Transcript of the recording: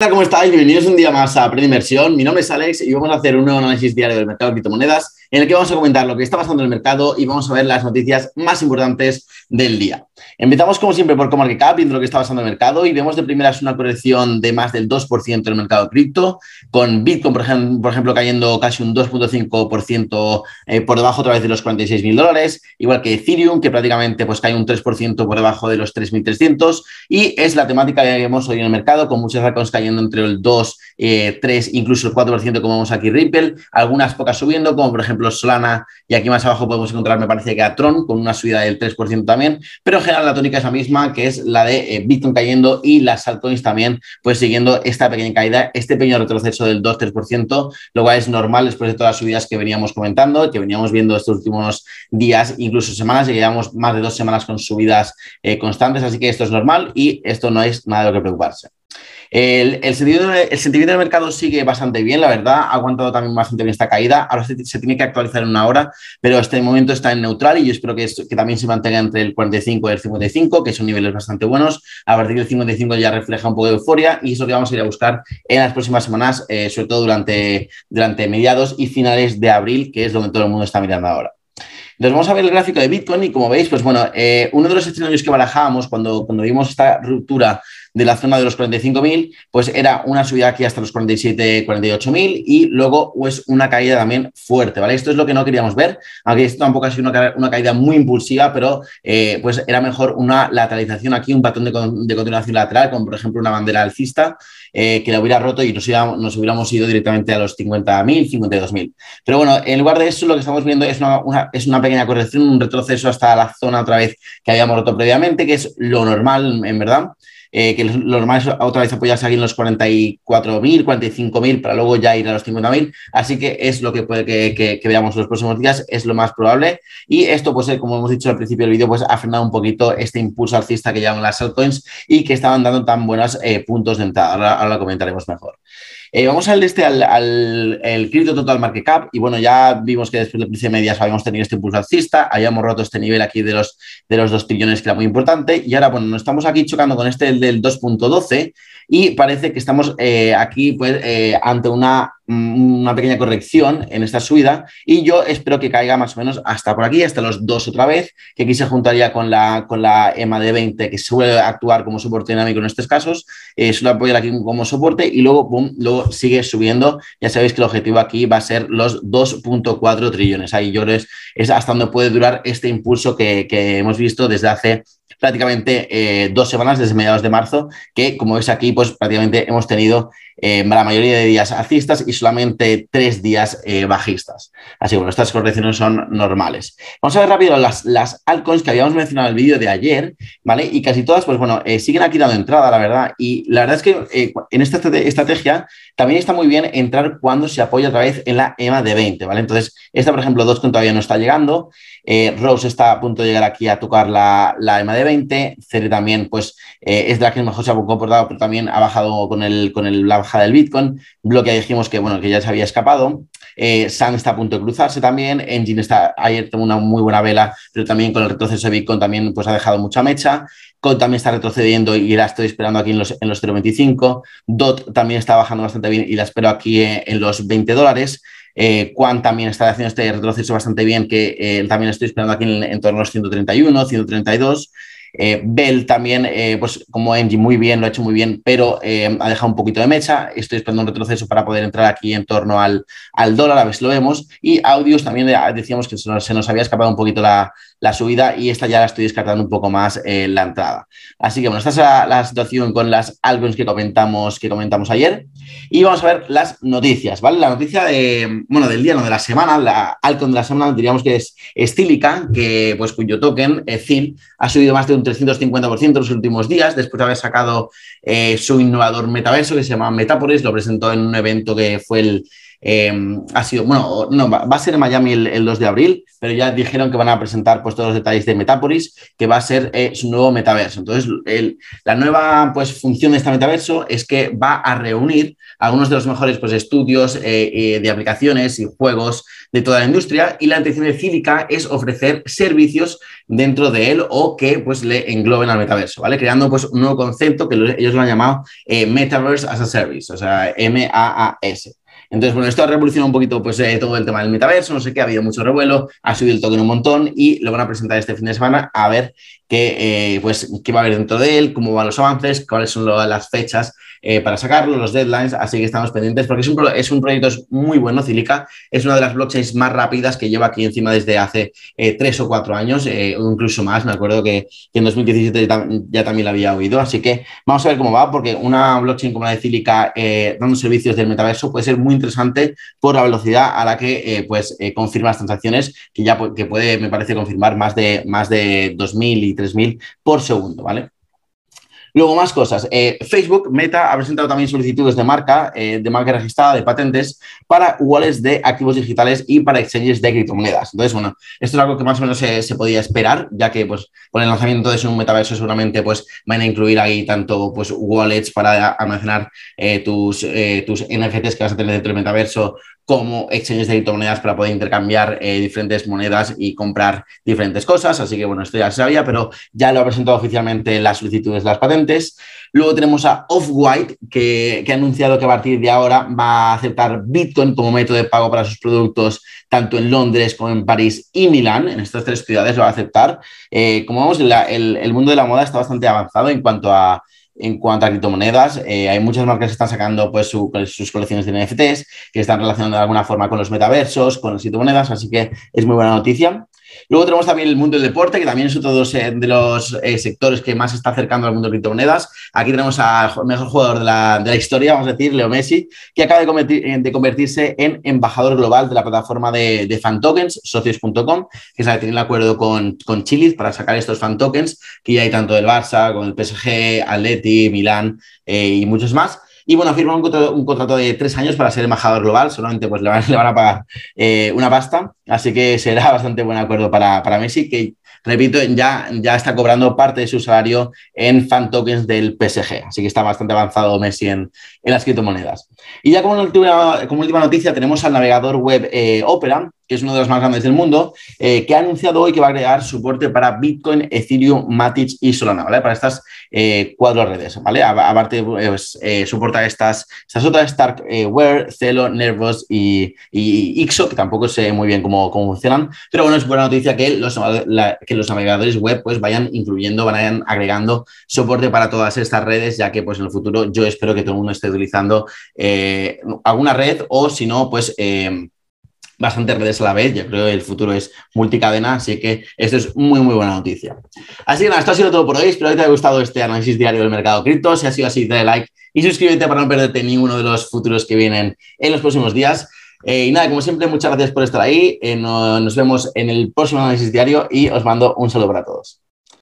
Hola, ¿cómo estáis? Bienvenidos un día más a Inversión. Mi nombre es Alex y vamos a hacer un nuevo análisis diario del mercado de criptomonedas en el que vamos a comentar lo que está pasando en el mercado y vamos a ver las noticias más importantes del día. Empezamos como siempre por CoMarketCap, viendo lo que está pasando en el mercado y vemos de primeras una corrección de más del 2% en el mercado cripto, con Bitcoin, por ejemplo, por ejemplo cayendo casi un 2.5% eh, por debajo otra vez de los 46 mil dólares, igual que Ethereum, que prácticamente pues, cae un 3% por debajo de los 3.300 y es la temática que vemos hoy en el mercado, con muchas acciones cayendo entre el 2, 3, eh, incluso el 4% como vemos aquí Ripple, algunas pocas subiendo, como por ejemplo Solana y aquí más abajo podemos encontrar, me parece que a Tron, con una subida del 3% también, pero en general la tónica es la misma, que es la de eh, Bitcoin cayendo y las altcoins también, pues siguiendo esta pequeña caída, este pequeño retroceso del 2-3%, lo cual es normal después de todas las subidas que veníamos comentando, que veníamos viendo estos últimos días, incluso semanas, y llevamos más de dos semanas con subidas eh, constantes, así que esto es normal y esto no es nada de lo que preocuparse. El, sentimiento, del mercado sigue bastante bien, la verdad, ha aguantado también bastante bien esta caída. Ahora se, tiene que actualizar en una hora, pero este momento está en neutral y yo espero que, que también se mantenga entre el 45 y el 55, que son niveles bastante buenos. A partir del 55 ya refleja un poco de euforia y eso que vamos a ir a buscar en las próximas semanas, eh, sobre todo durante, durante mediados y finales de abril, que es donde todo el mundo está mirando ahora. Entonces vamos a ver el gráfico de Bitcoin y como veis, pues bueno, eh, uno de los escenarios que barajábamos cuando, cuando vimos esta ruptura de la zona de los 45.000, pues era una subida aquí hasta los 47, 48.000 y luego pues una caída también fuerte, ¿vale? Esto es lo que no queríamos ver, aunque esto tampoco ha sido una, caída muy impulsiva, pero eh, pues era mejor una lateralización aquí, un patrón de, continuación lateral, como por ejemplo una bandera alcista, eh, que la hubiera roto y nos, hubiéramos ido directamente a los 50.000, 52.000. Pero bueno, en lugar de eso, lo que estamos viendo es una, es una pequeña corrección, un retroceso hasta la zona otra vez que habíamos roto previamente, que es lo normal, en verdad. Eh, que lo normal es otra vez apoyarse aquí en los 44.000, 45.000 para luego ya ir a los 50.000. Así que es lo que puede que, veamos los próximos días, es lo más probable. Y esto, pues, como hemos dicho al principio del vídeo, pues ha frenado un poquito este impulso alcista que llevan las altcoins y que estaban dando tan buenos eh, puntos de entrada. Ahora, lo comentaremos mejor. Eh, vamos al este al, al el Crypto Total Market Cap y bueno, ya vimos que después de medias habíamos tenido este impulso alcista, habíamos roto este nivel aquí de los, de los 2 trillones que era muy importante y ahora bueno, nos estamos aquí chocando con este del 2.12 y parece que estamos eh, aquí pues, eh, ante una, una, pequeña corrección en esta subida y yo espero que caiga más o menos hasta por aquí, hasta los dos otra vez, que aquí se juntaría con la, con la EMA de 20 que suele actuar como soporte dinámico en estos casos, eh, suele apoyar aquí como soporte y luego, pum, luego sigue subiendo. Ya sabéis que el objetivo aquí va a ser los 2.4 trillones. Ahí yo creo es, hasta donde puede durar este impulso que, que hemos visto desde hace prácticamente eh, dos semanas desde mediados de marzo, que como veis aquí, pues prácticamente hemos tenido eh, la mayoría de días alcistas y solamente tres días eh, bajistas. Así que bueno, estas correcciones son normales. Vamos a ver rápido las, las altcoins que habíamos mencionado en el vídeo de ayer, ¿vale? Y casi todas, pues bueno, siguen aquí dando entrada, la verdad. Y la verdad es que en esta estrategia también está muy bien entrar cuando se apoya otra vez en la EMA de 20, ¿vale? Entonces, esta, por ejemplo, Dotcom todavía no está llegando. Rose está a punto de llegar aquí a tocar la, EMA de 20. Cere también, pues, es de la que mejor se ha comportado, pero también ha bajado con, el, con el, bajada del Bitcoin. Bloque dijimos que, bueno, que ya se había escapado. Eh, Sun está a punto de cruzarse también. Engine está, ayer tuvo una muy buena vela, pero también con el retroceso de Bitcoin también pues, ha dejado mucha mecha. COD también está retrocediendo y la estoy esperando aquí en los, en los 0,25. DOT también está bajando bastante bien y la espero aquí en, en los 20 dólares. Eh, también está haciendo este retroceso bastante bien, que eh, también estoy esperando aquí en, en torno a los 131, 132. Eh, Bell también, eh, pues como Engie, muy bien, lo ha hecho muy bien, pero eh, ha dejado un poquito de mecha. Estoy esperando un retroceso para poder entrar aquí en torno al, al dólar, a ver si lo vemos. Y Audios también decíamos que se nos, había escapado un poquito la, subida y esta ya la estoy descartando un poco más en la entrada. Así que bueno, esta es la, situación con las altcoins que comentamos, que comentamos ayer. Y vamos a ver las noticias, ¿vale? La noticia de, bueno, del día, no de la semana, la altcoin de la semana diríamos que es Stilica, que pues cuyo token, ZIL, ha subido más de un 350% en los últimos días, después de haber sacado eh, su innovador metaverso que se llama Metapolis, lo presentó en un evento que fue el, em, ha sido, bueno, no, va, a ser en Miami el, 2 de abril, pero ya dijeron que van a presentar pues, todos los detalles de Metapolis, que va a ser eh, su nuevo metaverso. Entonces, la nueva pues, función de este metaverso es que va a reunir algunos de los mejores pues, estudios eh, eh, de aplicaciones y juegos de toda la industria y la intención de Cívica es ofrecer servicios dentro de él o que pues le engloben al metaverso, ¿vale? Creando pues un nuevo concepto que ellos lo han llamado eh, Metaverse as a Service, o sea, M-A-A-S. Entonces, bueno, esto ha revolucionado un poquito pues, eh, todo el tema del metaverso, no sé qué, ha habido mucho revuelo, ha subido el token un montón y lo van a presentar este fin de semana a ver qué, eh, pues, qué va a haber dentro de él, cómo van los avances, cuáles son las fechas eh, para sacarlo, los deadlines, así que estamos pendientes porque es un, es un proyecto muy bueno, Cilica, es una de las blockchains más rápidas que lleva aquí encima desde hace eh, tres o cuatro años, eh, o incluso más, me acuerdo que, en 2017 ya, también la había oído, así que vamos a ver cómo va, porque una blockchain como la de Cilica dando servicios del metaverso puede ser muy interesante por la velocidad a la que pues, confirma las transacciones, que ya que puede, me parece, confirmar más de, más de 2.000 y 3.000 por segundo, ¿vale? Luego, más cosas. Eh, Facebook, Meta, ha presentado también solicitudes de marca, eh, de marca registrada, de patentes, para wallets de activos digitales y para exchanges de criptomonedas. Entonces, bueno, esto es algo que más o menos se, podía esperar, ya que pues, con el lanzamiento de un metaverso seguramente pues, van a incluir ahí tanto pues, wallets para almacenar eh, tus, tus NFTs que vas a tener dentro del metaverso, como exchanges de criptomonedas para poder intercambiar eh, diferentes monedas y comprar diferentes cosas. Así que bueno, esto ya se sabía, pero ya lo ha presentado oficialmente las solicitudes de las patentes. Luego tenemos a Off-White, que, ha anunciado que a partir de ahora va a aceptar Bitcoin como método de pago para sus productos, tanto en Londres como en París y Milán. En estas tres ciudades lo va a aceptar. Eh, como vemos, el mundo de la moda está bastante avanzado en cuanto a en cuanto a criptomonedas. Eh, hay muchas marcas que están sacando pues, sus colecciones de NFTs, que están relacionando de alguna forma con los metaversos, con las criptomonedas, así que es muy buena noticia. Luego tenemos también el mundo del deporte, que también es otro de los eh, sectores que más se está acercando al mundo de criptomonedas. Aquí tenemos al mejor jugador de la, historia, vamos a decir, Leo Messi, que acaba de, de convertirse en embajador global de la plataforma de, fan tokens, socios.com, que sabe tiene el acuerdo con, con Chiliz para sacar estos fan tokens, que ya hay tanto del Barça, con el PSG, Atleti, Milán eh, y muchos más. Y bueno, firma un contrato, de tres años para ser embajador global, solamente pues le van, a pagar eh, una pasta, así que será bastante buen acuerdo para, para Messi, que repito, ya, ya está cobrando parte de su salario en fan tokens del PSG. Así que está bastante avanzado Messi en, en las criptomonedas. Y ya como última, como última noticia tenemos al navegador web eh, Opera, que es uno de los más grandes del mundo, eh, que ha anunciado hoy que va a agregar soporte para Bitcoin, Ethereum, Matic y Solana, ¿vale? Para estas eh, cuatro redes, ¿vale? Aparte, pues, soporta estas, estas otras, Starkware, Celo, Nervos y, y, Ixo, que tampoco sé muy bien cómo, cómo funcionan, pero bueno, es buena noticia que los, que los navegadores web pues vayan incluyendo, vayan agregando soporte para todas estas redes, ya que pues en el futuro yo espero que todo el mundo esté utilizando eh, alguna red o si no, pues eh, bastantes redes a la vez. Yo creo que el futuro es multicadena, así que esto es muy, muy buena noticia. Así que nada, esto ha sido todo por hoy. Espero que te haya gustado este análisis diario del mercado cripto. Si ha sido así, dale like y suscríbete para no perderte ninguno de los futuros que vienen en los próximos días. Eh, y nada, como siempre, muchas gracias por estar ahí. nos vemos en el próximo análisis diario y os mando un saludo para todos.